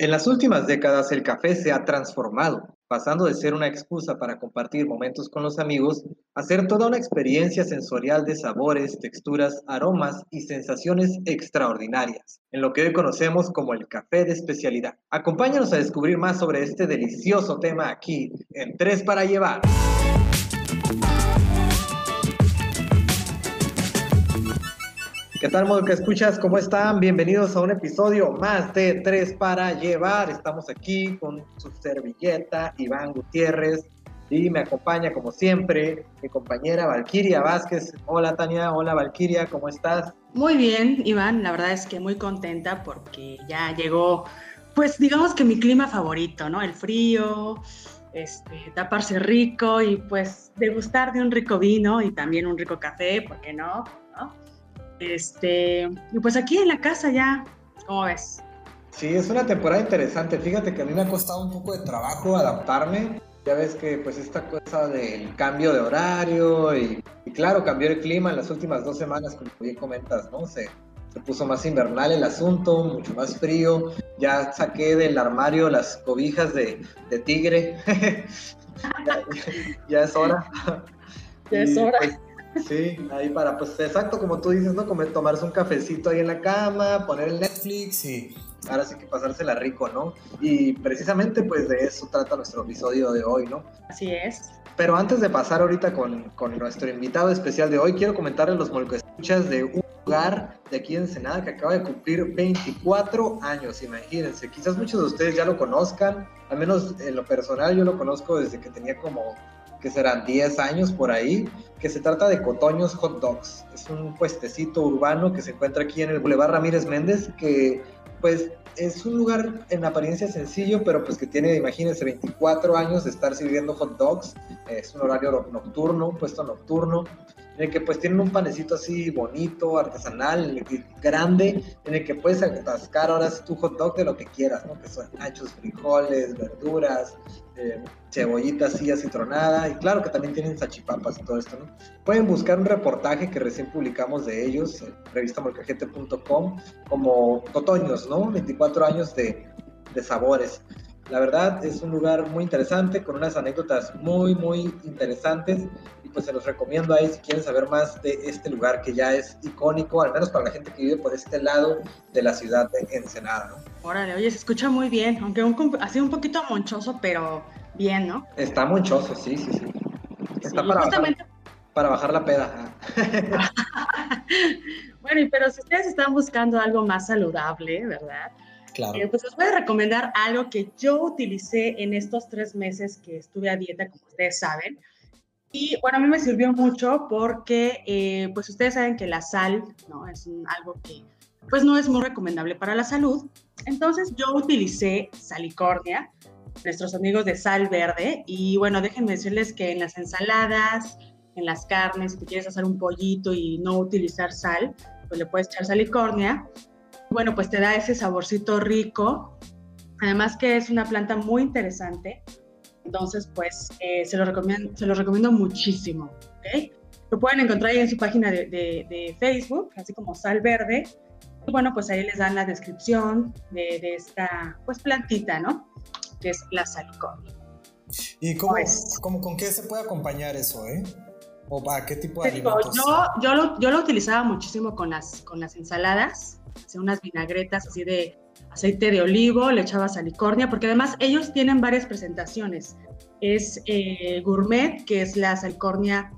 En las últimas décadas el café se ha transformado, pasando de ser una excusa para compartir momentos con los amigos a ser toda una experiencia sensorial de sabores, texturas, aromas y sensaciones extraordinarias, en lo que hoy conocemos como el café de especialidad. Acompáñanos a descubrir más sobre este delicioso tema aquí en Tres para Llevar. ¿Qué tal, modo que escuchas? ¿Cómo están? Bienvenidos a un episodio más de Tres para Llevar. Estamos aquí con su servilleta, Iván Gutiérrez, y me acompaña, como siempre, mi compañera Valquiria Vázquez. Hola, Tania. Hola, Valquiria. ¿Cómo estás? Muy bien, Iván. La verdad es que muy contenta porque ya llegó, pues digamos que mi clima favorito, ¿no? El frío, este, taparse rico y pues degustar de un rico vino y también un rico café, ¿por qué no? Este, y pues aquí en la casa ya, ¿cómo ves? Sí, es una temporada interesante. Fíjate que a mí me ha costado un poco de trabajo adaptarme. Ya ves que pues esta cosa del cambio de horario y, claro, cambió el clima en las últimas dos semanas, como bien comentas, ¿no? Se, se puso más invernal el asunto, mucho más frío. Ya saqué del armario las cobijas de, de tigre. ya, es hora. Ya es hora. Pues, Sí, ahí para, pues exacto, como tú dices, ¿no? Como tomarse un cafecito ahí en la cama, poner el Netflix y ahora sí que pasársela rico, ¿no? Y precisamente pues de eso trata nuestro episodio de hoy, ¿no? Así es. Pero antes de pasar ahorita con, con nuestro invitado especial de hoy, quiero comentarles los escuchas de un lugar de aquí en Ensenada que acaba de cumplir 24 años, imagínense. Quizás muchos de ustedes ya lo conozcan, al menos en lo personal yo lo conozco desde que tenía como que serán 10 años por ahí, que se trata de Cotoños Hot Dogs. Es un puestecito urbano que se encuentra aquí en el Boulevard Ramírez Méndez, que pues es un lugar en apariencia sencillo, pero pues que tiene, imagínense, 24 años de estar sirviendo hot dogs. Es un horario nocturno, un puesto nocturno en el que pues tienen un panecito así bonito, artesanal, grande, en el que puedes atascar ahora tu hot dog de lo que quieras, ¿no? Que son nachos, frijoles, verduras, eh, cebollita así acitronada, y claro que también tienen sachipapas y todo esto, ¿no? Pueden buscar un reportaje que recién publicamos de ellos en revistamolcajete.com como Otoños, ¿no? 24 años de, de sabores. La verdad es un lugar muy interesante, con unas anécdotas muy, muy interesantes pues se los recomiendo ahí si quieren saber más de este lugar que ya es icónico, al menos para la gente que vive por este lado de la ciudad de Ensenada, ¿no? Órale, oye, se escucha muy bien, aunque un, así un poquito monchoso, pero bien, ¿no? Está monchoso, sí, sí, sí. Está para, bajar, para bajar la peda. bueno, pero si ustedes están buscando algo más saludable, ¿verdad? Claro. Eh, pues les voy a recomendar algo que yo utilicé en estos tres meses que estuve a dieta, como ustedes saben. Y bueno, a mí me sirvió mucho porque, eh, pues ustedes saben que la sal, ¿no? Es algo que, pues no es muy recomendable para la salud. Entonces yo utilicé salicornia, nuestros amigos de sal verde, y bueno, déjenme decirles que en las ensaladas, en las carnes, si quieres hacer un pollito y no utilizar sal, pues le puedes echar salicornia. Bueno, pues te da ese saborcito rico. Además que es una planta muy interesante entonces, pues eh, se, lo recomiendo, se lo recomiendo muchísimo. ¿okay? Lo pueden encontrar ahí en su página de, de, Facebook, así como Sal Verde. Y bueno, pues ahí les dan la descripción de, de esta pues plantita, ¿no? Que es la salicornia. ¿Y cómo, pues, ¿cómo, con qué se puede acompañar eso, eh? ¿O para qué tipo de alimentos? Yo, yo, lo, yo lo utilizaba muchísimo con las, con las ensaladas, hacía unas vinagretas así de aceite de olivo, le echaba salicornia, porque además ellos tienen varias presentaciones. Es eh, gourmet, que es la salicornia,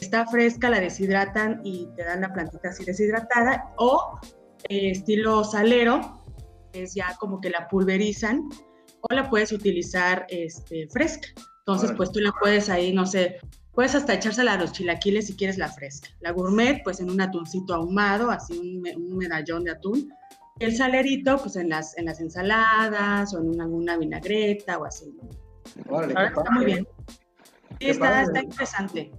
está fresca, la deshidratan y te dan la plantita así deshidratada, o eh, estilo salero, es ya como que la pulverizan, o la puedes utilizar este, fresca. Entonces, pues tú la puedes ahí, no sé, puedes hasta echársela a los chilaquiles si quieres la fresca. La gourmet, pues en un atuncito ahumado, así un medallón de atún, el salerito, pues en las, en las ensaladas o en alguna vinagreta o así. está muy bien. Sí, está, interesante.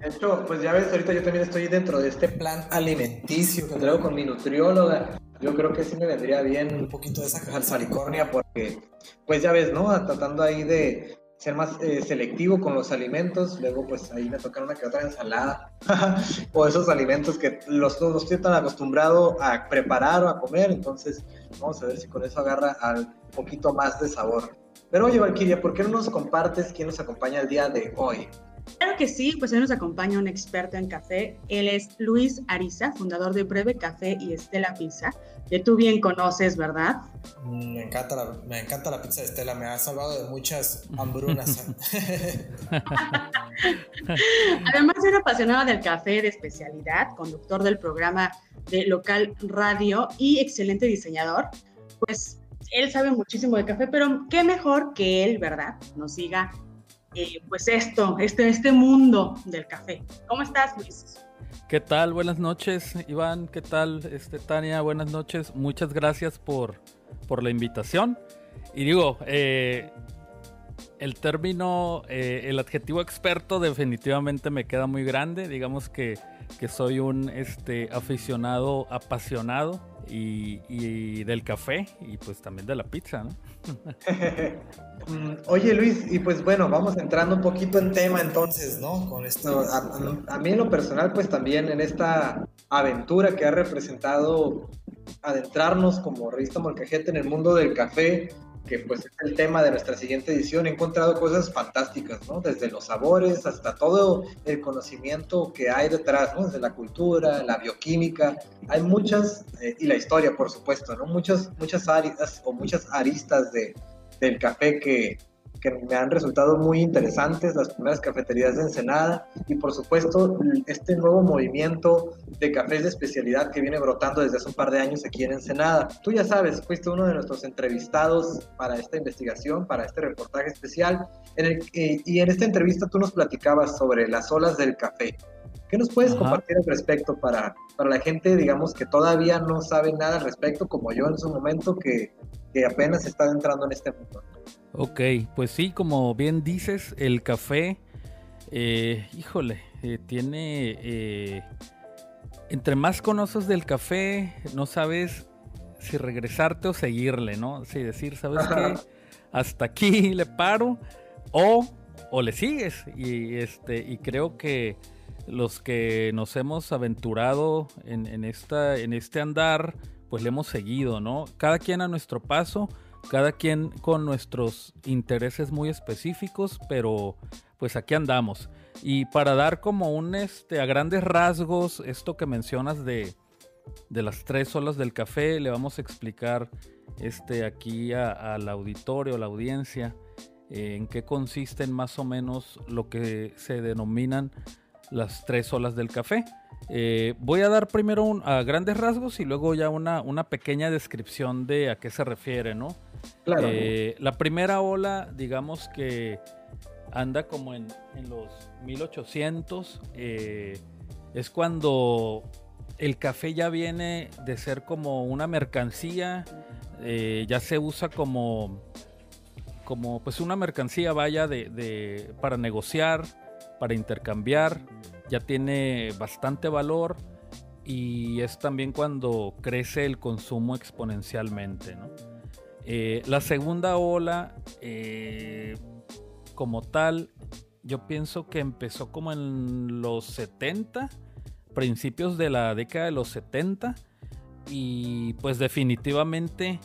De hecho, pues ya ves, ahorita yo también estoy dentro de este plan alimenticio que traigo con mi nutrióloga. Yo creo que sí me vendría bien un poquito de esa salicornia porque, pues ya ves, ¿no? Tratando ahí de ser más eh, selectivo con los alimentos. Luego, pues ahí me tocaron una que otra ensalada o esos alimentos que los, no estoy tan acostumbrado a preparar o a comer. Entonces, vamos a ver si con eso agarra al poquito más de sabor. Pero oye, Valkyria, ¿por qué no nos compartes quién nos acompaña el día de hoy? Claro que sí, pues hoy nos acompaña un experto en café. Él es Luis Ariza, fundador de Breve Café y Estela Pizza, que tú bien conoces, ¿verdad? Me encanta la, me encanta la pizza de Estela, me ha salvado de muchas hambrunas. Además, es apasionado del café de especialidad, conductor del programa de local radio y excelente diseñador. Pues él sabe muchísimo de café, pero qué mejor que él, ¿verdad? Nos siga eh, pues esto, este, este mundo del café. ¿Cómo estás, Luis? ¿Qué tal? Buenas noches, Iván. ¿Qué tal, este, Tania? Buenas noches. Muchas gracias por, por la invitación. Y digo, eh, el término, eh, el adjetivo experto definitivamente me queda muy grande. Digamos que, que soy un este, aficionado apasionado y, del café y pues también de la pizza, ¿no? Mm, oye Luis, y pues bueno, vamos entrando un poquito en tema entonces, ¿no? Con esto, a, mí en lo personal pues también en esta aventura que ha representado adentrarnos como revista Molcajete en el mundo del café, que pues es el tema de nuestra siguiente edición, he encontrado cosas fantásticas, ¿no? Desde los sabores hasta todo el conocimiento que hay detrás, ¿no? Desde la cultura, la bioquímica, hay muchas, eh, y la historia, por supuesto, ¿no? Muchas, muchas áreas o muchas aristas de, del café que, que me han resultado muy interesantes, las primeras cafeterías de Ensenada y por supuesto este nuevo movimiento de cafés de especialidad que viene brotando desde hace un par de años aquí en Ensenada. Tú ya sabes, fuiste uno de nuestros entrevistados para esta investigación, para este reportaje especial, en el, y en esta entrevista tú nos platicabas sobre las olas del café. ¿Qué nos puedes compartir al respecto para, para la gente, digamos, que todavía no sabe nada al respecto, como yo en su momento, que, que apenas está entrando en este mundo? Ok, pues sí, como bien dices, el café, eh, híjole, eh, tiene... Eh, entre más conoces del café, no sabes si regresarte o seguirle, ¿no? Si decir, ¿sabes qué? Hasta aquí le paro o, o le sigues. Y, este, y creo que los que nos hemos aventurado en, esta, en este andar, pues le hemos seguido, ¿no? Cada quien a nuestro paso cada quien con nuestros intereses muy específicos, pero pues aquí andamos. Y para dar como un, este, a grandes rasgos, esto que mencionas de, de las tres olas del café, le vamos a explicar este, aquí al auditorio, a la audiencia, eh, en qué consisten más o menos lo que se denominan las tres olas del café. Eh, voy a dar primero a grandes rasgos y luego ya una, una pequeña descripción de a qué se refiere, ¿no? Eh, la primera ola, digamos que anda como en, los 1800, eh, es cuando el café ya viene de ser como una mercancía, eh, ya se usa como, como pues una mercancía vaya de, para negociar, para intercambiar, ya tiene bastante valor y es también cuando crece el consumo exponencialmente. Eh, la segunda ola, eh, como tal, yo pienso que empezó como en los 70, principios de la década de los 70, y pues definitivamente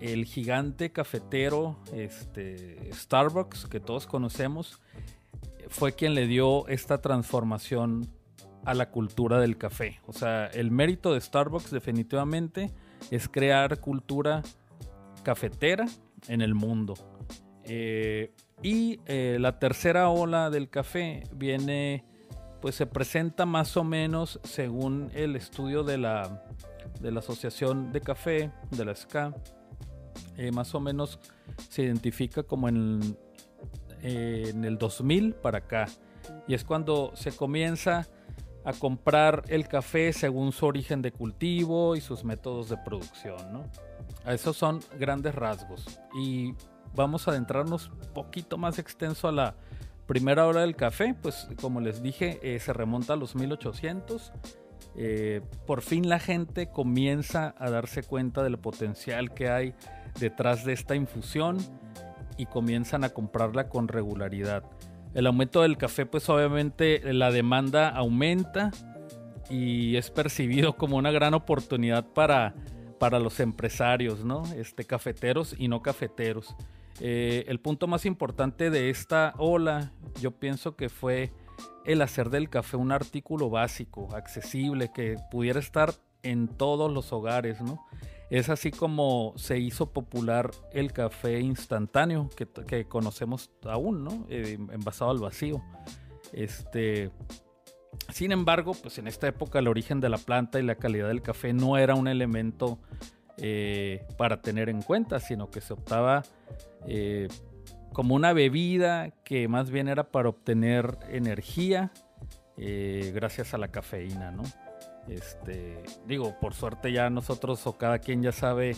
el gigante cafetero este, Starbucks que todos conocemos fue quien le dio esta transformación a la cultura del café. O sea, el mérito de Starbucks definitivamente es crear cultura cafetera en el mundo. Eh, y eh, la tercera ola del café viene, pues se presenta más o menos según el estudio de la, de la Asociación de Café, de la SCA, eh, más o menos se identifica como en, en el 2000 para acá. Y es cuando se comienza a comprar el café según su origen de cultivo y sus métodos de producción, ¿no? Esos son grandes rasgos. Y vamos a adentrarnos un poquito más extenso a la primera hora del café. Pues como les dije, eh, se remonta a los 1800. Eh, por fin la gente comienza a darse cuenta del potencial que hay detrás de esta infusión y comienzan a comprarla con regularidad. El aumento del café, pues obviamente la demanda aumenta y es percibido como una gran oportunidad para, para los empresarios, ¿no? Este, cafeteros y no cafeteros. Eh, el punto más importante de esta ola, yo pienso que fue el hacer del café un artículo básico, accesible, que pudiera estar en todos los hogares, ¿no? Es así como se hizo popular el café instantáneo que, conocemos aún, ¿no? Eh, envasado al vacío. Este, sin embargo, pues en esta época el origen de la planta y la calidad del café no era un elemento eh, para tener en cuenta, sino que se optaba eh, como una bebida que más bien era para obtener energía gracias a la cafeína, ¿no? Este, digo, por suerte ya nosotros o cada quien ya sabe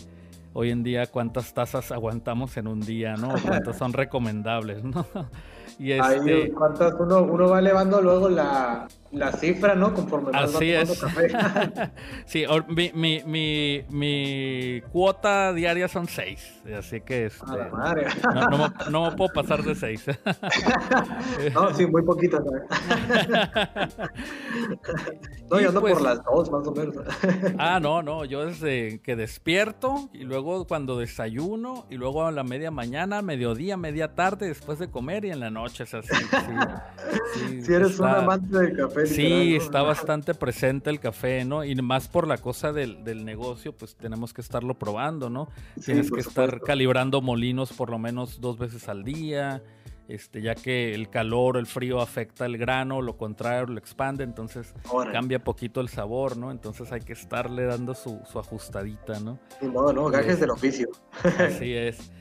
hoy en día cuántas tazas aguantamos en un día, ¿no? Cuántas son recomendables, ¿no? Y este... ¿cuántas uno, uno va elevando luego la, la cifra, ¿no? Conforme más Así es. Café. sí, mi, mi, mi, mi, cuota diaria son seis, así que este, madre. No, no, me puedo pasar de seis. no, sí, muy poquito. no, yo ando por pues las dos, más o menos. ah, no, no, yo desde que despierto y luego cuando desayuno y luego a la media mañana, mediodía, media tarde, después de comer y en la noche es así. Sí, si eres un amante del café Sí, está bastante presente el café, ¿no? Y más por la cosa del, negocio, pues tenemos que estarlo probando, ¿no? Tienes que estar calibrando molinos por lo menos dos veces al día, este, ya que el calor o el frío afecta el grano, lo contrario lo expande, entonces cambia poquito el sabor, ¿no? Entonces hay que estarle dando su, ajustadita, ¿no? No, no, gajes del oficio. Así es.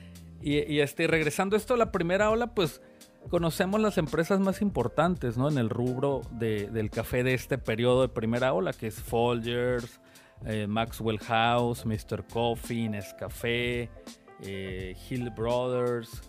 Y, y este, regresando a esto, la primera ola, pues conocemos las empresas más importantes ¿no? en el rubro del café de este periodo de primera ola, que es Folgers, eh, Maxwell House, Mr. Coffee, Nescafé, eh, Hill Brothers.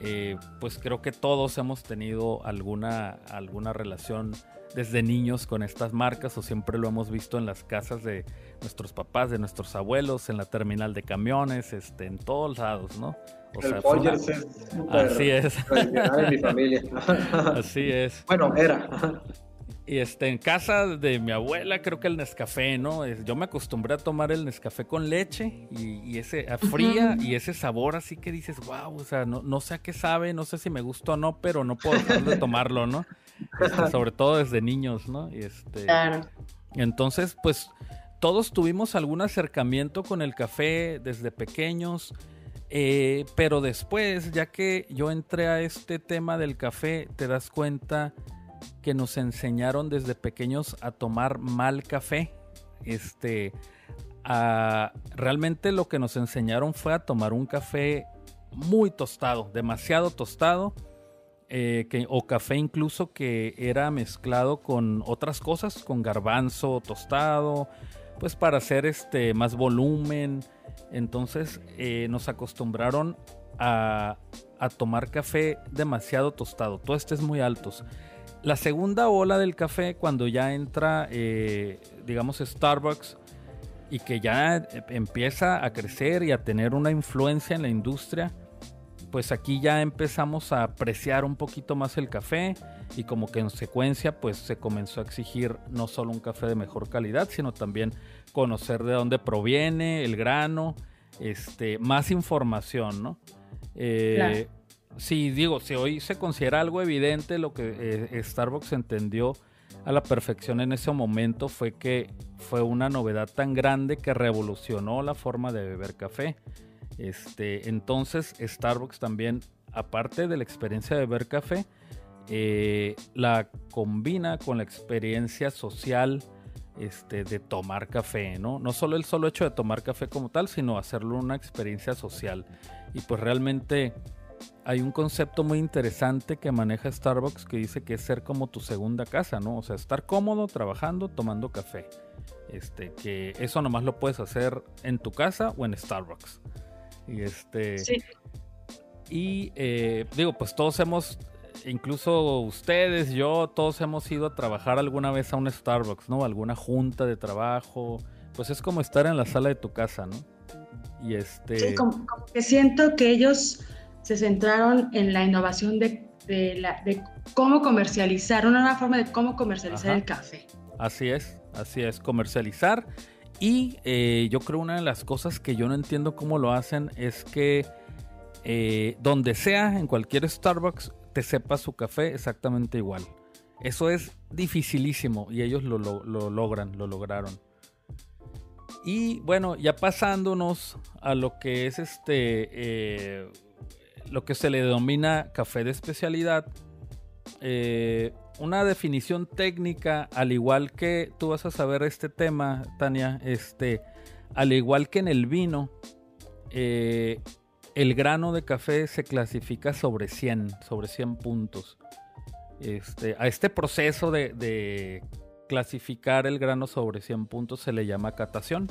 Eh, pues creo que todos hemos tenido alguna, alguna relación desde niños con estas marcas o siempre lo hemos visto en las casas de nuestros papás, de nuestros abuelos, en la terminal de camiones, este, en todos lados, ¿no? O el sea, es Así es. en mi familia. Así es. Bueno, era. Y este, en casa de mi abuela, creo que el Nescafé, ¿no? Yo me acostumbré a tomar el Nescafé con leche y, ese a fría y ese sabor así que dices, wow, o sea, no, no sé a qué sabe, no sé si me gusta o no, pero no puedo dejar de tomarlo, ¿no? Este, sobre todo desde niños, ¿no? Y este, claro. Entonces, pues todos tuvimos algún acercamiento con el café desde pequeños. Eh, pero después, ya que yo entré a este tema del café, te das cuenta que nos enseñaron desde pequeños a tomar mal café. Este, realmente lo que nos enseñaron fue a tomar un café muy tostado, demasiado tostado, eh, o café incluso que era mezclado con otras cosas, con garbanzo tostado, pues para hacer este más volumen. Entonces eh, nos acostumbraron a, tomar café demasiado tostado, tostes muy altos. La segunda ola del café, cuando ya entra, eh, digamos, Starbucks y que ya empieza a crecer y a tener una influencia en la industria, pues aquí ya empezamos a apreciar un poquito más el café y como que en secuencia pues se comenzó a exigir no solo un café de mejor calidad, sino también conocer de dónde proviene el grano, este, más información, ¿no? Eh, sí, digo, si hoy se considera algo evidente, lo que eh, Starbucks entendió a la perfección en ese momento fue que fue una novedad tan grande que revolucionó la forma de beber café. Este, entonces Starbucks también, aparte de la experiencia de beber café, eh, la combina con la experiencia social este, de tomar café, ¿no? No solo el solo hecho de tomar café como tal, sino hacerlo una experiencia social. Y pues realmente hay un concepto muy interesante que maneja Starbucks que dice que es ser como tu segunda casa, ¿no? O sea, estar cómodo trabajando, tomando café. Este, que eso nomás lo puedes hacer en tu casa o en Starbucks. Y este. Sí. Y eh, digo, pues todos hemos incluso ustedes, yo, todos hemos ido a trabajar alguna vez a un Starbucks, ¿no? Alguna junta de trabajo. Pues es como estar en la sala de tu casa, ¿no? Y este. Sí, como, que siento que ellos se centraron en la innovación de, la, de cómo comercializar, una nueva forma de cómo comercializar el café. Así es, así es, comercializar. Y eh, yo creo una de las cosas que yo no entiendo cómo lo hacen es que eh, donde sea, en cualquier Starbucks, te sepa su café exactamente igual. Eso es dificilísimo y ellos lo, logran, lo lograron. Y bueno, ya pasándonos a lo que es este, eh, lo que se le denomina café de especialidad, eh, una definición técnica, al igual que tú vas a saber este tema, Tania, este, al igual que en el vino, eh, el grano de café se clasifica sobre 100, sobre 100 puntos. Este, a este proceso de, clasificar el grano sobre 100 puntos se le llama catación.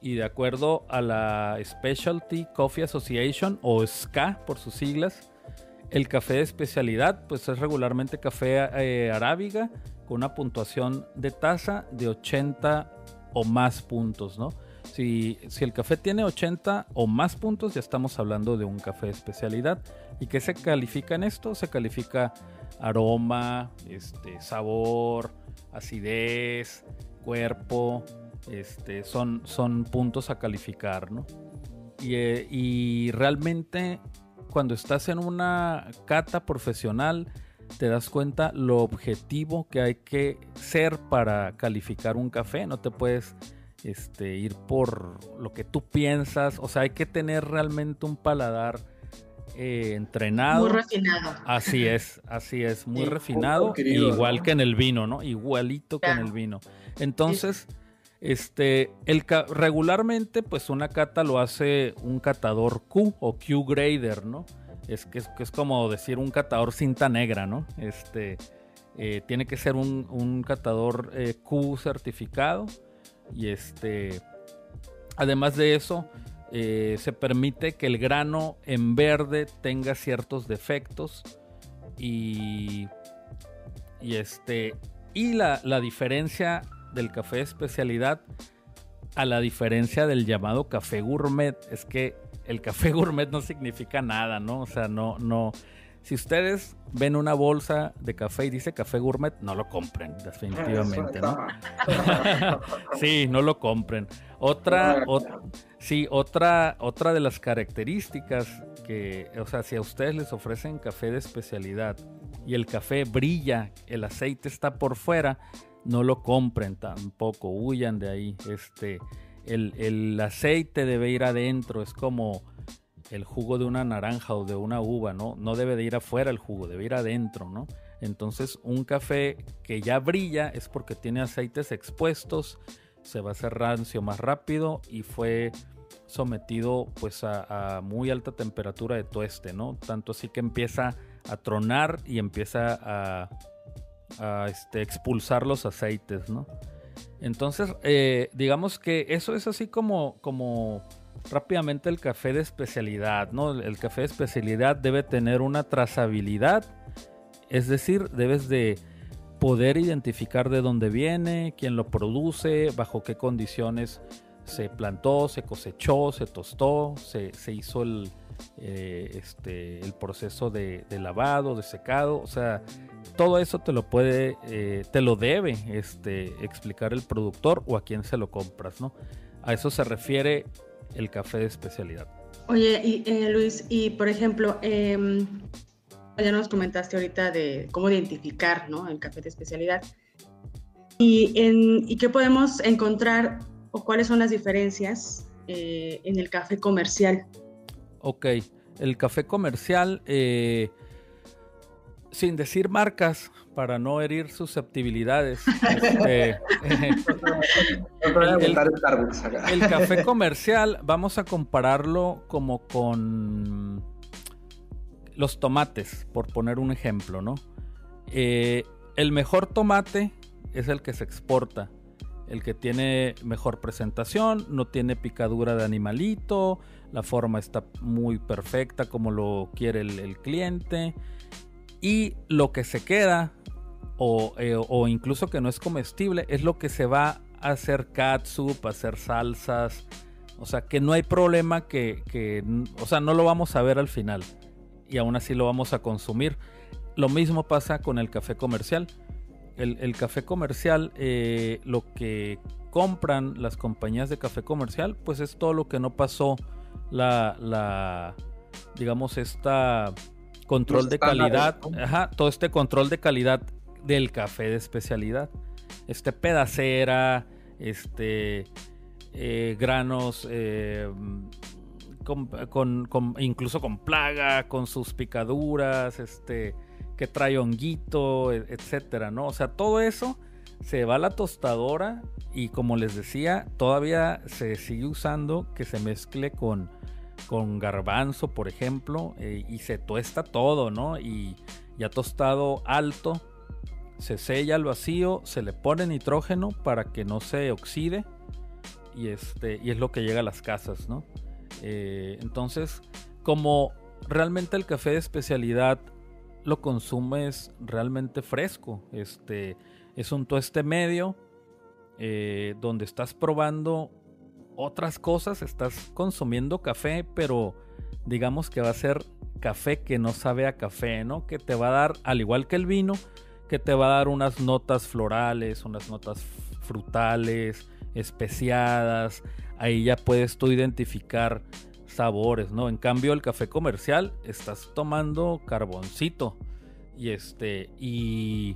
Y de acuerdo a la Specialty Coffee Association, o SCA por sus siglas, el café de especialidad pues es regularmente café eh, arábiga con una puntuación de taza de 80 o más puntos, ¿no? Si, el café tiene 80 o más puntos, ya estamos hablando de un café de especialidad. ¿Y qué se califica en esto? Se califica aroma, este, sabor, acidez, cuerpo. Este, son, son puntos a calificar, ¿no? Y, eh, y realmente cuando estás en una cata profesional, te das cuenta lo objetivo que hay que ser para calificar un café. No te puedes este, ir por lo que tú piensas. O sea, hay que tener realmente un paladar eh, entrenado. Muy refinado. Así es, así es, muy refinado. igual que en el vino, ¿no? Igualito que en el vino. Entonces, este, el regularmente, pues una cata lo hace un catador Q o Q grader, ¿no? Es que, es como decir un catador cinta negra, ¿no? Este, eh, tiene que ser un, catador eh, Q certificado y este, además de eso, eh, se permite que el grano en verde tenga ciertos defectos y, y este, y la, la diferencia del café de especialidad a la diferencia del llamado café gourmet es que el café gourmet no significa nada, ¿no? O sea, no, no, si ustedes ven una bolsa de café y dice café gourmet, no lo compren, definitivamente, ¿no? sí, no lo compren. Otra, sí, otra, otra de las características que, o sea, si a ustedes les ofrecen café de especialidad y el café brilla, el aceite está por fuera, no lo compren tampoco, huyan de ahí. Este, el, el aceite debe ir adentro, es como el jugo de una naranja o de una uva, ¿no? No debe de ir afuera el jugo, debe ir adentro, ¿no? Entonces un café que ya brilla es porque tiene aceites expuestos, se va a hacer rancio más rápido y fue sometido pues a, muy alta temperatura de tueste, ¿no? Tanto así que empieza a tronar y empieza a, a este, expulsar los aceites, ¿no? Entonces, eh, digamos que eso es así como, como rápidamente el café de especialidad, ¿no? El café de especialidad debe tener una trazabilidad, es decir, debes de poder identificar de dónde viene, quién lo produce, bajo qué condiciones se plantó, se cosechó, se tostó, se, hizo el, eh, este, el proceso de, lavado, de secado, o sea, todo eso te lo puede, eh, te lo debe este, explicar el productor o a quién se lo compras, ¿no? A eso se refiere el café de especialidad. Oye, y, eh, Luis, y por ejemplo, em, ya nos comentaste ahorita de cómo identificar ¿no? el café de especialidad. Y, en, y qué podemos encontrar o cuáles son las diferencias eh, en el café comercial. Ok, el café comercial, eh, sin decir marcas, para no herir susceptibilidades. Este, el, café comercial, vamos a compararlo como con los tomates, por poner un ejemplo, ¿no? Eh, el mejor tomate es el que se exporta, el que tiene mejor presentación, no tiene picadura de animalito, la forma está muy perfecta como lo quiere el cliente. Y lo que se queda eh, o, incluso que no es comestible, es lo que se va a hacer catsup, a hacer salsas, O sea, que no hay problema que, que, o sea, no lo vamos a ver al final y aún así lo vamos a consumir. Lo mismo pasa con el café comercial. El, café comercial, eh, lo que compran las compañías de café comercial, pues es todo lo que no pasó la, la digamos, esta control de calidad, ajá, todo este control de calidad del café de especialidad. Este pedacera, este eh, granos, eh, con, incluso con plaga, con sus picaduras, este, que trae honguito, e, etcétera, ¿no? O sea, todo eso se va la tostadora y como les decía, todavía se sigue usando que se mezcle con, con garbanzo, por ejemplo, eh, y se tuesta todo, ¿no? Y ya tostado alto, se sella al vacío, se le pone nitrógeno para que no se oxide y, este, y es lo que llega a las casas, ¿no? Eh, entonces, como realmente el café de especialidad lo consumes realmente fresco, este, es un tueste medio eh, donde estás probando otras cosas, estás consumiendo café, pero digamos que va a ser café que no sabe a café, ¿no? Que te va a dar, al igual que el vino, que te va a dar unas notas florales, unas notas frutales, especiadas. Ahí ya puedes tú identificar sabores, ¿no? En cambio, el café comercial estás tomando carboncito y este y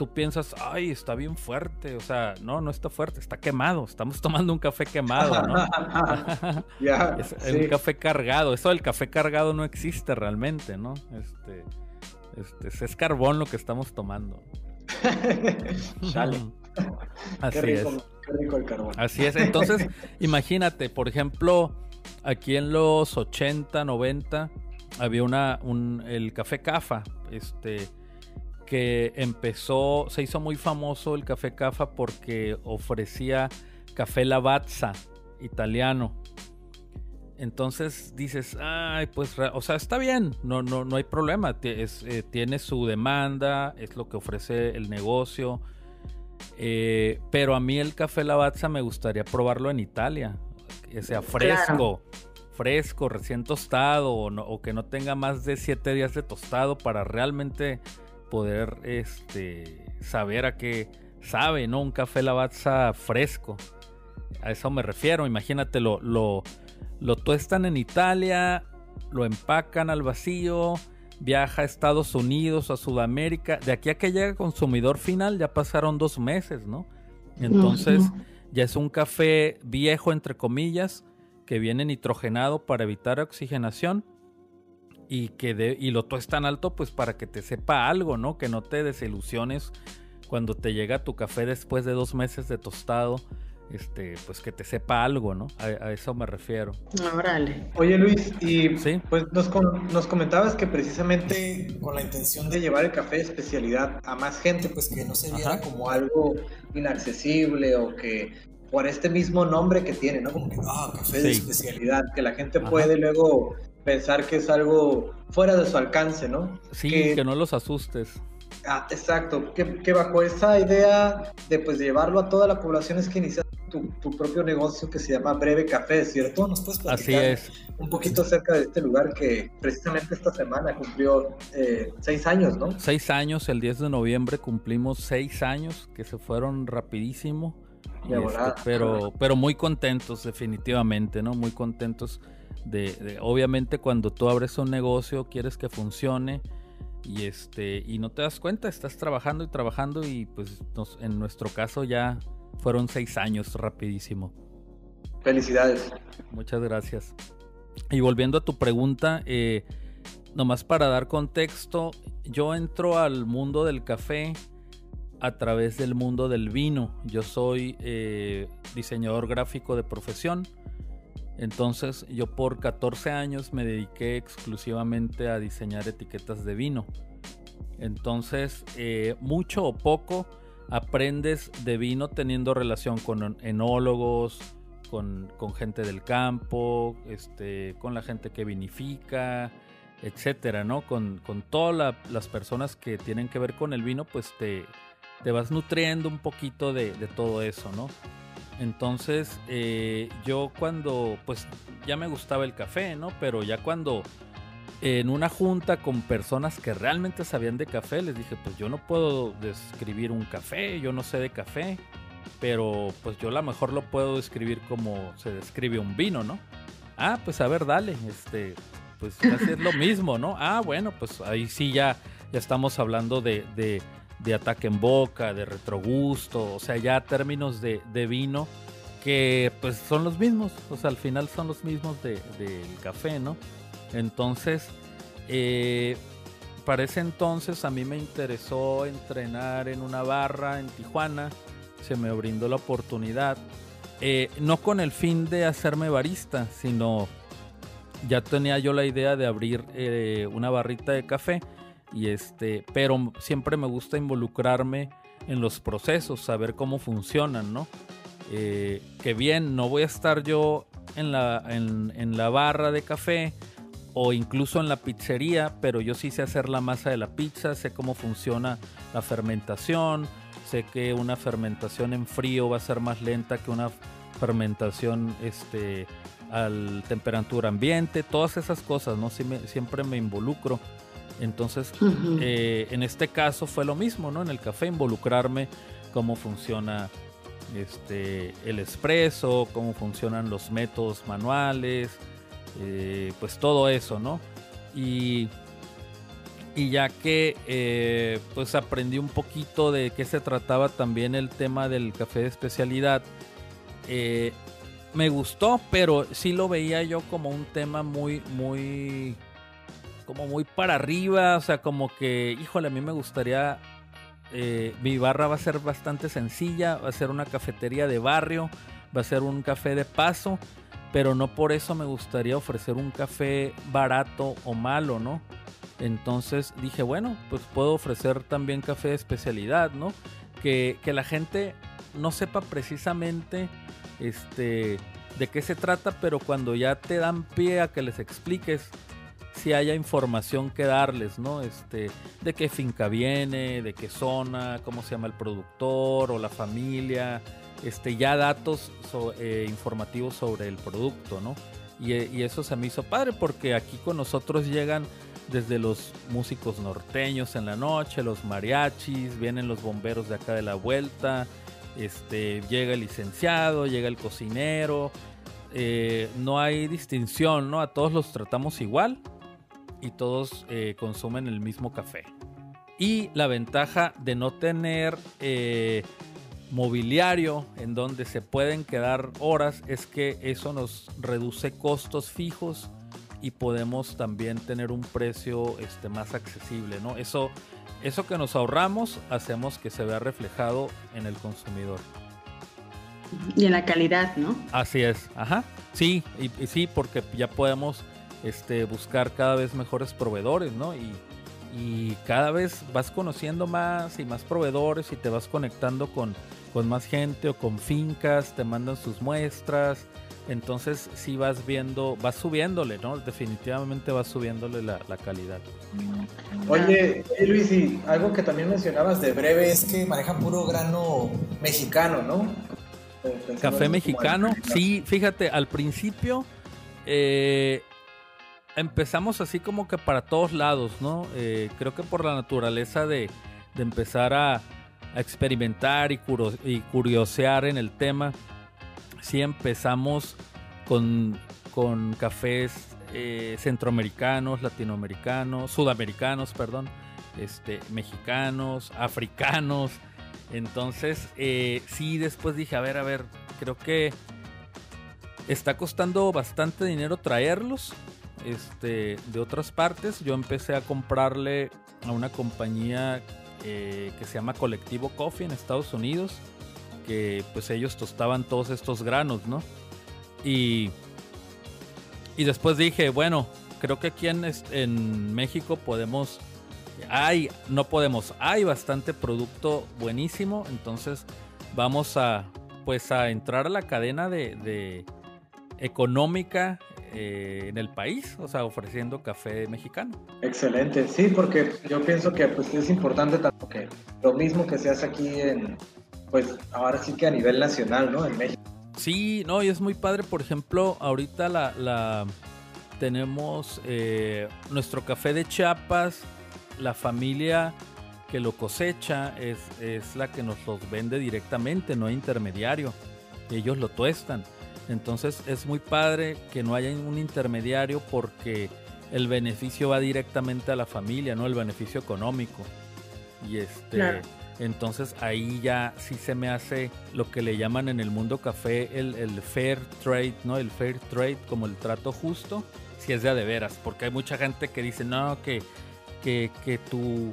tú piensas, ay, está bien fuerte, o sea, no, no está fuerte, está quemado, estamos tomando un café quemado, ¿no? es, un café cargado, eso del café cargado no existe realmente, ¿no? Este, este es carbón lo que estamos tomando. Así es. Así es. Entonces, imagínate, por ejemplo, aquí en los 80, 90, había una, un, el café Cafa, este, que empezó, se hizo muy famoso el café Cafa porque ofrecía café Lavazza italiano. Entonces dices, ay, pues, o sea, está bien, no, no, no hay problema, eh, tiene su demanda, es lo que ofrece el negocio, eh, pero a mí el café Lavazza me gustaría probarlo en Italia, que sea fresco, fresco, recién tostado, o, que no tenga más de 7 días de tostado para realmente poder este, saber a qué sabe, ¿no? Un café Lavazza fresco. A eso me refiero, imagínate lo lo tuestan en Italia, lo empacan al vacío, viaja a Estados Unidos, a Sudamérica. De aquí a que llega consumidor final ya pasaron dos meses, ¿no? Entonces ya es un café viejo, entre comillas, que viene nitrogenado para evitar oxigenación y que y lo tuestan alto pues para que te sepa algo, ¿no? Que no te desilusiones cuando te llega tu café después de dos meses de tostado este, pues que te sepa algo, ¿no? A, eso me refiero. Órale. Oye Luis, y pues nos, nos, comentabas que precisamente con la intención de llevar el café de especialidad a más gente, pues que no se viera como algo inaccesible o que por este mismo nombre que tiene, ¿no? Como que, ah, café de especialidad, que la gente puede luego pensar que es algo fuera de su alcance, ¿no? Sí, que, no los asustes. Ah, exacto, que, que, bajo esa idea de pues llevarlo a toda la población es que iniciaste tu, propio negocio que se llama Breve Café, ¿cierto? ¿Nos puedes Así es. un poquito acerca de este lugar que precisamente esta semana cumplió eh, seis años, ¿no? Seis años, el 10 de noviembre cumplimos seis años que se fueron rapidísimo. Este, pero, pero muy contentos definitivamente, ¿no? Muy contentos de, obviamente cuando tú abres un negocio quieres que funcione y este y no te das cuenta estás trabajando y trabajando y pues en nuestro caso ya fueron seis años, rapidísimo. Felicidades. Muchas gracias. Y volviendo a tu pregunta, eh, nomás para dar contexto, yo entro al mundo del café a través del mundo del vino. Yo soy eh, diseñador gráfico de profesión. Entonces yo por 14 años me dediqué exclusivamente a diseñar etiquetas de vino. Entonces, eh, mucho o poco, aprendes de vino teniendo relación con enólogos, con, gente del campo, este, con la gente que vinifica, etcétera, ¿no? Con, todas las personas que tienen que ver con el vino, pues te, te vas nutriendo un poquito de, todo eso, ¿no? Entonces, eh, yo cuando, pues ya me gustaba el café, ¿no? Pero ya cuando en una junta con personas que realmente sabían de café, les dije, pues yo no puedo describir un café, yo no sé de café, pero pues yo a lo mejor lo puedo describir como se describe un vino, ¿no? Ah, pues a ver, dale, este, pues casi es lo mismo, ¿no? Ah, bueno, pues ahí sí ya, ya estamos hablando de, de, ataque en boca, de retrogusto, o sea, ya términos de, vino que pues son los mismos, o sea, al final son los mismos del café, ¿no? Entonces, eh, para ese entonces a mí me interesó entrenar en una barra en Tijuana, se me brindó la oportunidad, eh, no con el fin de hacerme barista, sino ya tenía yo la idea de abrir eh, una barrita de café y este, pero siempre me gusta involucrarme en los procesos, saber cómo funcionan, ¿no? Eh, que bien, no voy a estar yo en la, en, la barra de café o incluso en la pizzería, pero yo sí sé hacer la masa de la pizza, sé cómo funciona la fermentación, sé que una fermentación en frío va a ser más lenta que una fermentación este, a temperatura ambiente, todas esas cosas, ¿no? siempre me involucro. Entonces, eh, en este caso fue lo mismo, ¿no? En el café, involucrarme cómo funciona este, el expreso, cómo funcionan los métodos manuales, eh, pues todo eso, ¿no? Y, y ya que eh, pues aprendí un poquito de qué se trataba también el tema del café de especialidad, me gustó, pero sí lo veía yo como un tema muy, muy como muy para arriba, o sea, como que, híjole, a mí me gustaría, eh, mi barra va a ser bastante sencilla, va a ser una cafetería de barrio, va a ser un café de paso, pero no por eso me gustaría ofrecer un café barato o malo, ¿no? Entonces dije, bueno, pues puedo ofrecer también café de especialidad, ¿no? Que, que la gente no sepa precisamente este, de qué se trata, pero cuando ya te dan pie a que les expliques si haya información que darles, ¿no? Este, de qué finca viene, de qué zona, cómo se llama el productor o la familia, este, ya datos eh, informativos sobre el producto, ¿no? Y, y, eso se me hizo padre porque aquí con nosotros llegan desde los músicos norteños en la noche, los mariachis, vienen los bomberos de acá de la vuelta, este, llega el licenciado, llega el cocinero, eh, no hay distinción, ¿no? A todos los tratamos igual y todos eh, consumen el mismo café. Y la ventaja de no tener eh, mobiliario en donde se pueden quedar horas es que eso nos reduce costos fijos y podemos también tener un precio este, más accesible, ¿no? Eso, eso que nos ahorramos hacemos que se vea reflejado en el consumidor. Y en la calidad, ¿no? Así es, ajá. Sí, y sí, porque ya podemos este, buscar cada vez mejores proveedores, ¿no? Y, cada vez vas conociendo más y más proveedores y te vas conectando con, con más gente o con fincas, te mandan sus muestras. Entonces sí vas viendo, vas subiéndole, ¿no? Definitivamente vas subiéndole la, calidad. Oye, Luis, y algo que también mencionabas de breve es que manejan puro grano mexicano, ¿no? Café mexicano, sí, fíjate, al principio eh, empezamos así como que para todos lados, ¿no? Eh, creo que por la naturaleza de, empezar a, experimentar y, curiosear en el tema, sí empezamos con, cafés eh, centroamericanos, latinoamericanos, sudamericanos, perdón, este, mexicanos, africanos. Entonces, eh, sí, después dije, a ver, a ver, creo que está costando bastante dinero traerlos este, de otras partes. Yo empecé a comprarle a una compañía eh, que se llama Colectivo Coffee en Estados Unidos, que pues ellos tostaban todos estos granos, ¿no? Y, y después dije, bueno, creo que aquí en, en México podemos, hay, no podemos, hay bastante producto buenísimo, entonces vamos a, pues a entrar a la cadena de, de económica eh, en el país, o sea, ofreciendo café mexicano. Excelente, sí, porque yo pienso que pues, es importante tanto que lo mismo que se hace aquí en, pues ahora sí que a nivel nacional, ¿no? En México, Sí, no, y es muy padre, por ejemplo, ahorita la, la tenemos eh, nuestro café de Chiapas, la familia que lo cosecha es, es la que nos los vende directamente, no hay intermediario, ellos lo tuestan. Entonces es muy padre que no haya un intermediario porque el beneficio va directamente a la familia, no el beneficio económico. Y este, entonces ahí ya sí se me hace lo que le llaman en el mundo café el, el fair trade, ¿no? El fair trade como el trato justo, si es de a de veras, porque hay mucha gente que dice, no, que, que, que tu,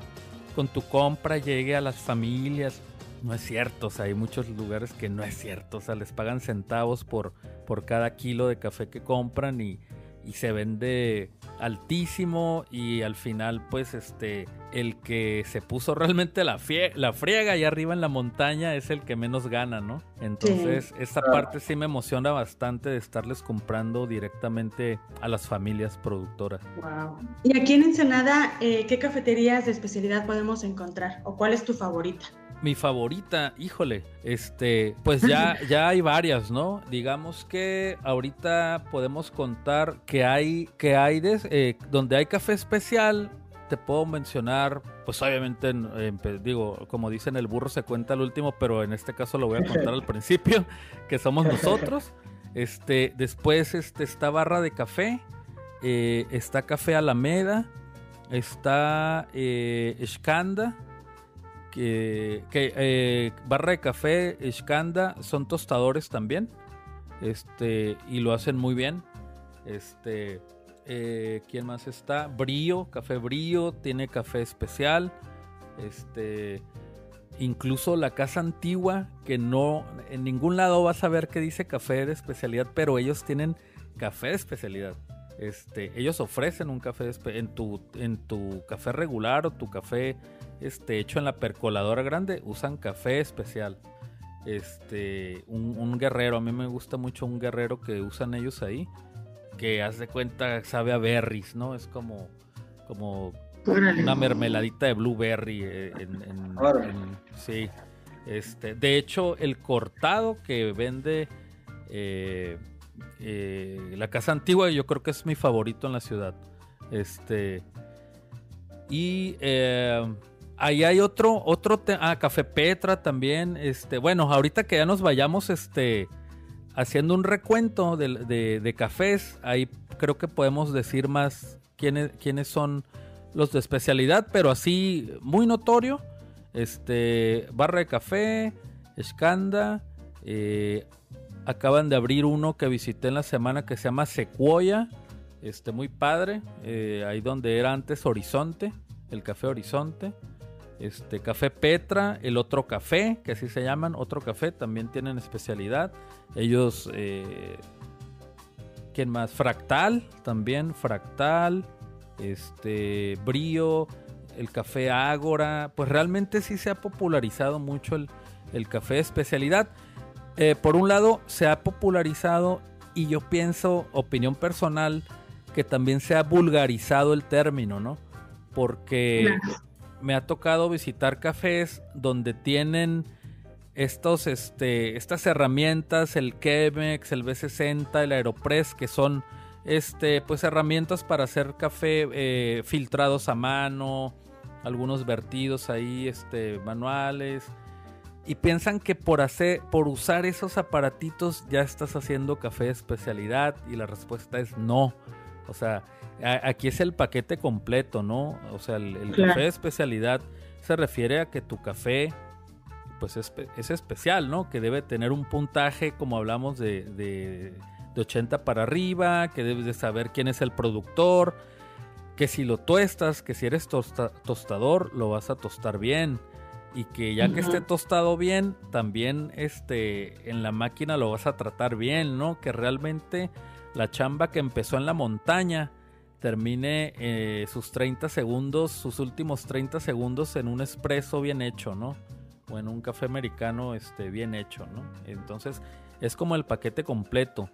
con tu compra llegue a las familias. No es cierto, o sea, hay muchos lugares que no es cierto, o sea, les pagan centavos por, por cada kilo de café que compran y, y se vende altísimo y al final pues este el que se puso realmente la, la friega ahí arriba en la montaña es el que menos gana, ¿no? Entonces esa parte sí me emociona bastante de estarles comprando directamente a las familias productoras. Wow. Y aquí en Ensenada, eh, ¿qué cafeterías de especialidad podemos encontrar o cuál es tu favorita? Mi favorita, híjole, este, pues ya, ya hay varias, ¿no? Digamos que ahorita podemos contar que hay, que hay eh, donde hay café especial, te puedo mencionar, pues obviamente, digo, como dicen, el burro se cuenta al último, pero en este caso lo voy a contar al principio, que somos nosotros. Este, después este, está Barra de Café, eh, está Café Alameda, está eh, Escanda, que, eh, Barra de Café, Escanda son tostadores también. Este, y lo hacen muy bien. Este, eh, ¿quién más está? Brío, Café Brío, tiene café especial. Este, incluso la casa antigua, que no, en ningún lado vas a ver que dice café de especialidad, pero ellos tienen café de especialidad. Este, ellos ofrecen un café en tu, en tu café regular o tu café este, hecho en la percoladora grande, usan café especial. Este, un, guerrero, a mí me gusta mucho un guerrero que usan ellos ahí, que haz de cuenta sabe a berries, ¿no? Es como, como una mermeladita de blueberry. Eh, sí. Este, de hecho, el cortado que vende eh, eh, la casa antigua, yo creo que es mi favorito en la ciudad. Este. Y Ahí hay otro, otro, ah, Café Petra también, este, bueno, ahorita que ya nos vayamos, este, haciendo un recuento de, cafés, ahí creo que podemos decir más quiénes, quiénes son los de especialidad, pero así muy notorio, este, Barra de Café, Escanda, eh, acaban de abrir uno que visité en la semana que se llama Sequoia, este, muy padre, eh, ahí donde era antes Horizonte, el Café Horizonte. Este, café Petra, el otro café, que así se llaman, otro café, también tienen especialidad. Ellos, eh, ¿quién más? Fractal, también Fractal, este, Brío, el café Ágora. Pues realmente sí se ha popularizado mucho el, café de especialidad. Eh, por un lado, se ha popularizado y yo pienso, opinión personal, que también se ha vulgarizado el término, ¿no? Porque me ha tocado visitar cafés donde tienen estos, este, estas herramientas, el Chemex, el B60, el Aeropress, que son este, pues herramientas para hacer café eh, filtrados a mano, algunos vertidos ahí, este, manuales. Y piensan que por hacer, por usar esos aparatitos ya estás haciendo café especialidad. Y la respuesta es no. O sea, aquí es el paquete completo, ¿no? O sea, el, café de especialidad se refiere a que tu café pues es, especial, ¿no? Que debe tener un puntaje, como hablamos, de, de, 80 para arriba, que debes de saber quién es el productor, que si lo tuestas, que si eres tostador, lo vas a tostar bien. Y que ya que esté tostado bien, también este, en la máquina lo vas a tratar bien, ¿no? Que realmente la chamba que empezó en la montaña termine eh, sus 30 segundos, sus últimos 30 segundos en un espresso bien hecho, ¿no? O en un café americano este, bien hecho, ¿no? Entonces es como el paquete completo.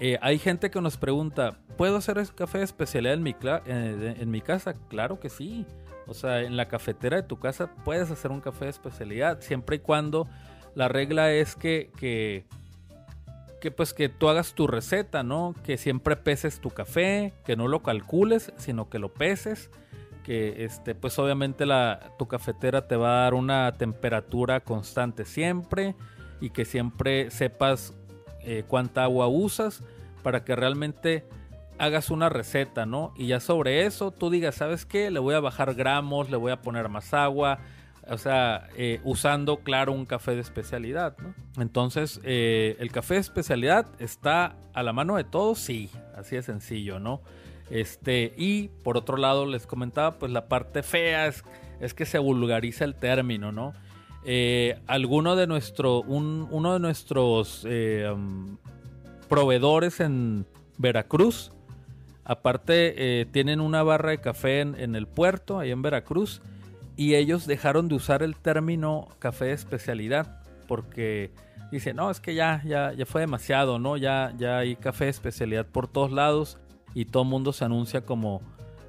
Eh, hay gente que nos pregunta, ¿puedo hacer café de especialidad en mi, eh, en mi casa? Claro que sí. O sea, en la cafetera de tu casa puedes hacer un café de especialidad, siempre y cuando la regla es que, que que pues que tú hagas tu receta, ¿no? Que siempre peses tu café, que no lo calcules, sino que lo peses, que este pues obviamente la tu cafetera te va a dar una temperatura constante siempre y que siempre sepas eh, cuánta agua usas para que realmente hagas una receta, ¿no? Y ya sobre eso tú digas, ¿sabes qué? Le voy a bajar gramos, le voy a poner más agua, o sea, eh, usando, claro, un café de especialidad, ¿no? Entonces, eh, el café de especialidad está a la mano de todos, sí, así de sencillo, ¿no? Este, y por otro lado, les comentaba, pues la parte fea es, que se vulgariza el término, ¿no? Eh, alguno de nuestro, uno de nuestros um, proveedores en Veracruz, aparte tienen una barra de café en el puerto, ahí en Veracruz, y ellos dejaron de usar el término café de especialidad porque dicen, no, es que ya, ya, ya fue demasiado, ¿no? Ya, ya hay café de especialidad por todos lados y todo el mundo se anuncia como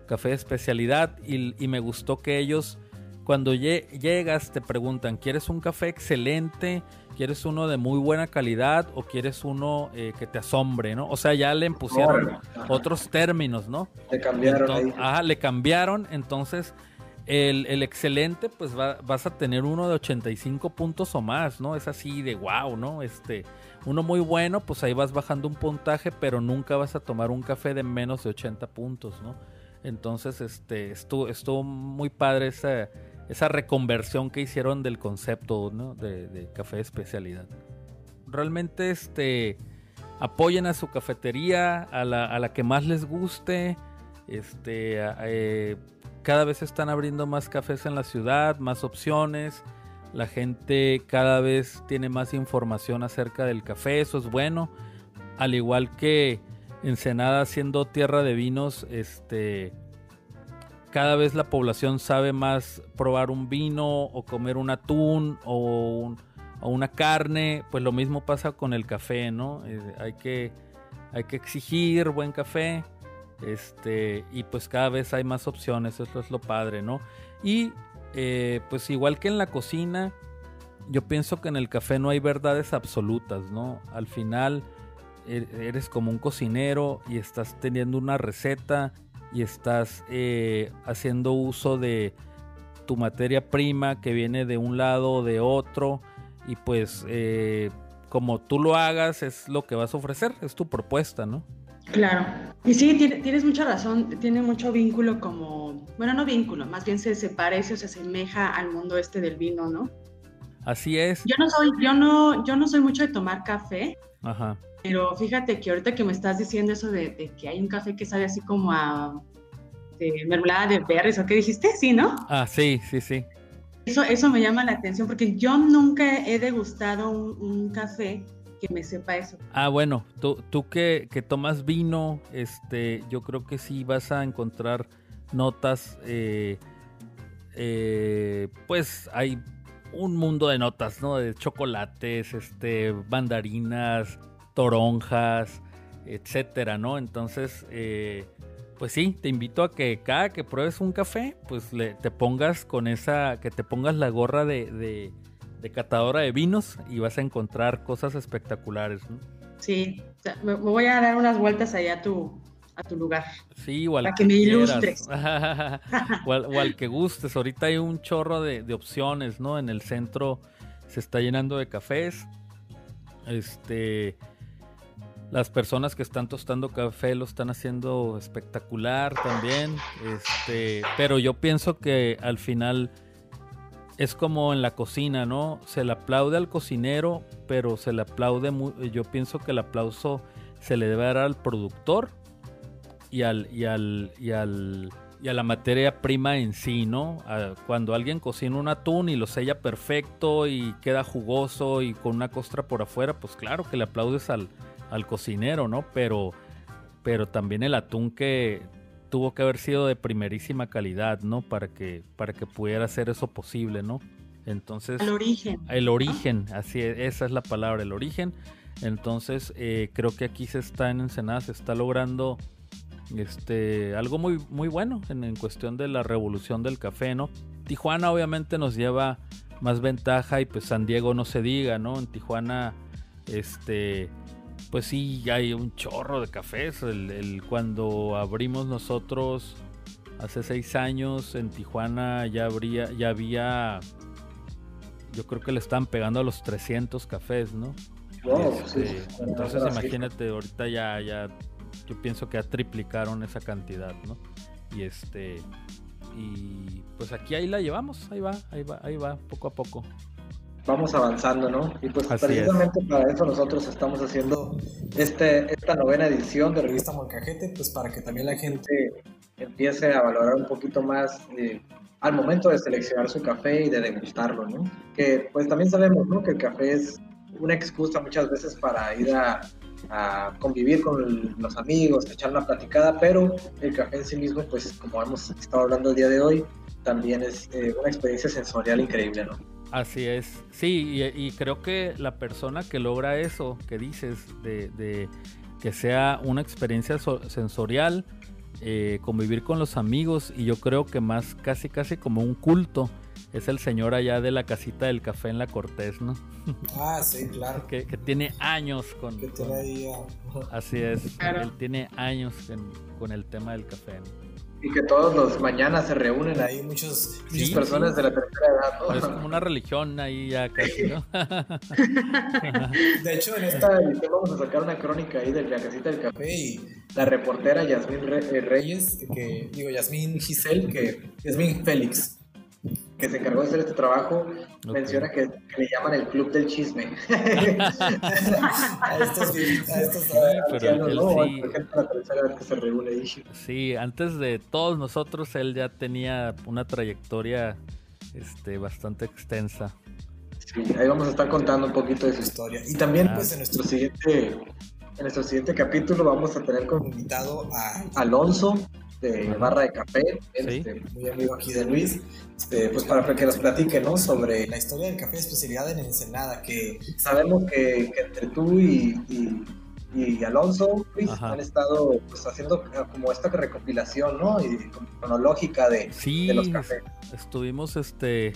café de especialidad y, me gustó que ellos cuando llegas te preguntan, ¿quieres un café excelente? ¿Quieres uno de muy buena calidad o quieres uno eh, que te asombre, ¿no? O sea, ya le impusieron otros términos, ¿no? Le cambiaron. Ajá, le cambiaron, entonces el, excelente, pues vas a tener uno de 85 puntos o más, ¿no? Es así de wow, ¿no? Este, uno muy bueno, pues ahí vas bajando un puntaje, pero nunca vas a tomar un café de menos de 80 puntos, ¿no? Entonces, este, estuvo, muy padre esa, esa reconversión que hicieron del concepto, ¿no? De, café de especialidad. Realmente, este, apoyen a su cafetería, a la, a la que más les guste, este, eh, cada vez están abriendo más cafés en la ciudad, más opciones. La gente cada vez tiene más información acerca del café, eso es bueno. Al igual que Ensenada siendo tierra de vinos, este cada vez la población sabe más probar un vino o comer un atún o, una carne, pues lo mismo pasa con el café, ¿no? Eh, hay, que, hay que exigir buen café, este, y pues cada vez hay más opciones, eso es lo padre, ¿no? Y eh, pues igual que en la cocina, yo pienso que en el café no hay verdades absolutas, ¿no? Al final e-, eres como un cocinero y estás teniendo una receta y estás eh, haciendo uso de tu materia prima que viene de un lado o de otro y pues eh, como tú lo hagas es lo que vas a ofrecer, es tu propuesta, ¿no? Claro. Y sí, tienes mucha razón, tiene mucho vínculo como, bueno, no vínculo, más bien se, se parece o se asemeja al mundo este del vino, ¿no? Así es. Yo no soy, yo no, yo no soy mucho de tomar café. Ajá. Pero fíjate que ahorita que me estás diciendo eso de, que hay un café que sabe así como a de mermelada de berries, ¿o qué dijiste? Sí, ¿no? Ah, sí, sí, sí. Eso, eso me llama la atención porque yo nunca he degustado un café que me sepa eso. Ah, bueno, tú, tú que, tomas vino, este, yo creo que sí vas a encontrar notas, eh, eh, pues hay un mundo de notas, ¿no? De chocolates, este, mandarinas, toronjas, etcétera, ¿no? Entonces, eh, pues sí, te invito a que cada que pruebes un café, pues le, te pongas con esa, que te pongas la gorra de catadora de vinos y vas a encontrar cosas espectaculares. Sí, me voy a dar unas vueltas allá a tu, a tu lugar. Sí, igual. Para que, me ilustres. o, al, que gustes. Ahorita hay un chorro de, opciones, ¿no? En el centro se está llenando de cafés. Este. Las personas que están tostando café lo están haciendo espectacular también. Este, pero yo pienso que al final es como en la cocina, ¿no? Se le aplaude al cocinero, pero se le aplaude, yo pienso que el aplauso se le debe dar al productor y al, y al, y al, y a la materia prima en sí, ¿no? cuando alguien cocina un atún y lo sella perfecto y queda jugoso y con una costra por afuera, pues claro que le aplaudes al, al cocinero, ¿no? Pero, pero también el atún que tuvo que haber sido de primerísima calidad, ¿no? Para que, para que pudiera hacer eso posible, ¿no? Entonces... El origen. El origen, así es, esa es la palabra, el origen. Entonces, eh, creo que aquí se está en Ensenada, se está logrando este, algo muy, muy bueno en, en, cuestión de la revolución del café, ¿no? Tijuana obviamente nos lleva más ventaja y pues San Diego no se diga, ¿no? En Tijuana, este, Pues sí, hay un chorro de cafés. El, cuando abrimos nosotros hace seis años en Tijuana ya habría, ya había, yo creo que le están pegando a los 300 cafés, ¿no? Este, entonces imagínate, ahorita ya, ya, yo pienso que ya triplicaron esa cantidad, ¿no? Y este, y pues aquí ahí la llevamos, ahí va, ahí va, ahí va, poco a poco vamos avanzando, ¿no? Y pues precisamente para eso nosotros estamos haciendo este, esta novena edición de Revista Molcajete, pues para que también la gente empiece a valorar un poquito más eh, al momento de seleccionar su café y de degustarlo, ¿no? Que pues también sabemos, ¿no? Que el café es una excusa muchas veces para ir a, convivir con los amigos, echar una platicada, pero el café en sí mismo, pues como hemos estado hablando el día de hoy, también es eh, una experiencia sensorial increíble, ¿no? Así es, sí, y, creo que la persona que logra eso que dices, de, que sea una experiencia sensorial, eh, convivir con los amigos, y yo creo que más casi casi como un culto, es el señor allá de la casita del café en la Cortés, ¿no? Ah, sí, claro. que, tiene años con... Que ahí, Así es, él tiene años con el tema del café. Y que todos los mañanas se reúnen ahí muchos, muchas personas de la tercera edad. Es como una religión ahí ya casi, ¿no? de hecho, en esta edición vamos a sacar una crónica ahí de la casita del café y la reportera Yasmín eh, Reyes, que digo Yasmín Giselle, que Yasmín Félix, que se encargó de hacer este trabajo, menciona que, le llaman el club del chisme. a estos, a estos sí, Sí, antes de todos nosotros, él ya tenía una trayectoria este, bastante extensa. Sí, ahí vamos a estar contando un poquito de su historia. Y también, ah. pues, en nuestro siguiente, en nuestro siguiente capítulo vamos a tener como invitado a Alonso, de Barra de Café, este, muy amigo aquí de Luis, este, pues para que nos platique ¿no? sobre la historia del café de especialidad en Ensenada, que sabemos que, entre tú y, y, Alonso Luis, han estado pues, haciendo como esta recopilación ¿no? y cronológica de, de los cafés. Estuvimos este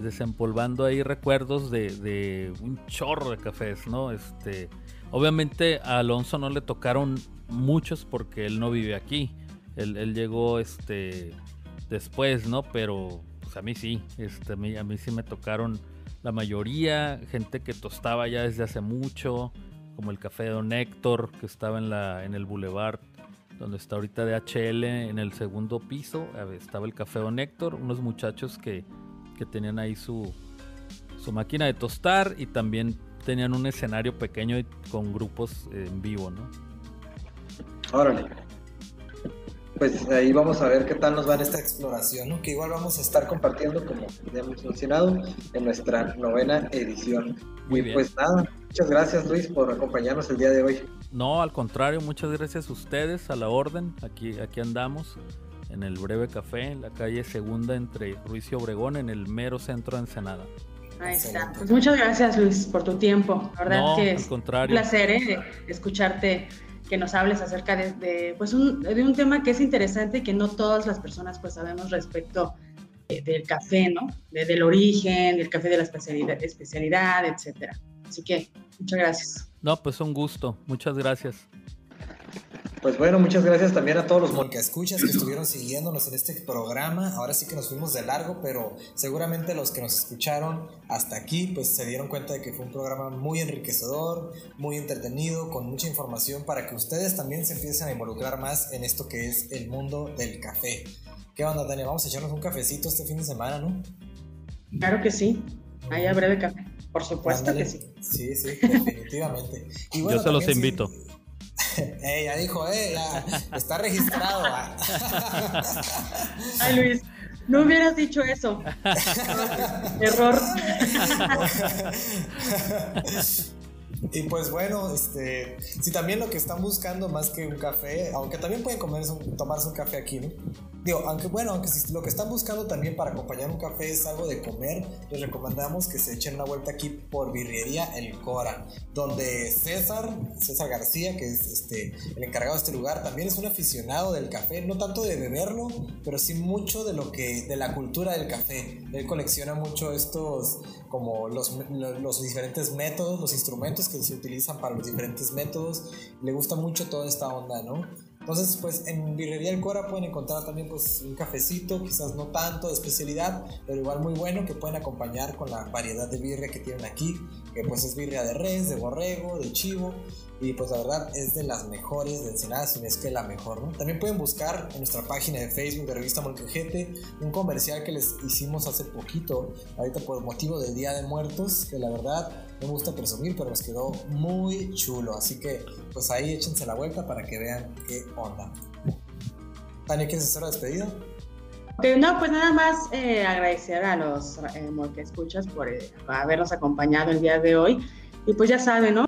desempolvando ahí recuerdos de, de, un chorro de cafés, ¿no? Este, obviamente a Alonso no le tocaron muchos porque él no vive aquí. Él, llegó este después, ¿no? Pero pues a mí sí, este, a, mí, sí me tocaron la mayoría, gente que tostaba ya desde hace mucho, como el café de Don Héctor, que estaba en, la, en el boulevard donde está ahorita DHL, en el segundo piso, estaba el café Don Héctor, unos muchachos que, que tenían ahí su, su máquina de tostar y también tenían un escenario pequeño con grupos en vivo, ¿no? Órale pues ahí vamos a ver qué tal nos va en esta exploración, ¿no? que igual vamos a estar compartiendo, como ya hemos mencionado, en nuestra novena edición. Muy bien. Pues nada, muchas gracias Luis por acompañarnos el día de hoy. No, al contrario, muchas gracias a ustedes, a la orden, aquí, aquí andamos en el Breve Café, en la calle Segunda entre Ruiz y Obregón, en el mero centro de Ensenada. Ahí está. Pues muchas gracias Luis por tu tiempo. La verdad que es un placer ¿eh? escucharte que nos hables acerca de, pues un, de un tema que es interesante y que no todas las personas pues sabemos respecto del café, ¿no? del origen, del café de la especialidad, especialidad, etcétera. Así que muchas gracias. No, pues un gusto. Muchas gracias. Pues bueno, muchas gracias también a todos los que escuchas que estuvieron siguiéndonos en este programa. Ahora sí que nos fuimos de largo, pero seguramente los que nos escucharon hasta aquí, pues se dieron cuenta de que fue un programa muy enriquecedor, muy entretenido, con mucha información para que ustedes también se empiecen a involucrar más en esto que es el mundo del café. ¿Qué onda, Daniel? Vamos a echarnos un cafecito este fin de semana, ¿no? Claro que sí. Allá breve café. Por supuesto que sí. Sí, sí, definitivamente. Yo se los invito. Ella dijo, eh, está registrado. Ay, Luis, no hubieras dicho eso. Error. Y pues bueno, este, si también lo que están buscando más que un café, aunque también pueden comerse tomarse un café aquí, ¿no? Digo, aunque bueno, aunque si lo que están buscando también para acompañar un café es algo de comer, les recomendamos que se echen una vuelta aquí por Birrería El Cora, donde César, César García, que es este, el encargado de este lugar, también es un aficionado del café, no tanto de beberlo, pero sí mucho de lo que, de la cultura del café. Él colecciona mucho estos, como los, los diferentes métodos, los instrumentos que se utilizan para los diferentes métodos. Le gusta mucho toda esta onda, ¿no? Entonces, pues en Birrería El Cora pueden encontrar también pues un cafecito, quizás no tanto de especialidad, pero igual muy bueno que pueden acompañar con la variedad de birria que tienen aquí, que pues es birria de res, de borrego, de chivo y pues la verdad es de las mejores de Ensenada, si no es que la mejor, ¿no? También pueden buscar en nuestra página de Facebook de Revista Molcajete un comercial que les hicimos hace poquito, ahorita por motivo del Día de Muertos, que la verdad me gusta presumir, pero nos quedó muy chulo, así que pues ahí échense la vuelta para que vean qué onda. Tania, ¿quieres hacer la despedida? no, pues nada más eh, agradecer a los eh, escuchas por eh, habernos acompañado el día de hoy. Y pues ya saben, ¿no?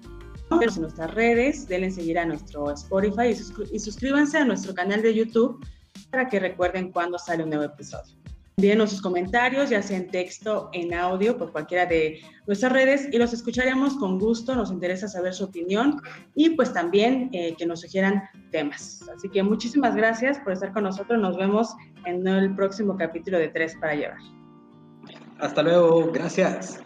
En nuestras redes, denle seguir a nuestro Spotify y, suscríbanse a nuestro canal de YouTube para que recuerden cuando sale un nuevo episodio. Envíenos sus comentarios, ya sea en texto, en audio, por cualquiera de nuestras redes y los escucharemos con gusto. Nos interesa saber su opinión y pues también eh, que nos sugieran temas. Así que muchísimas gracias por estar con nosotros. Nos vemos en el próximo capítulo de Tres para Llevar. Hasta luego. Gracias.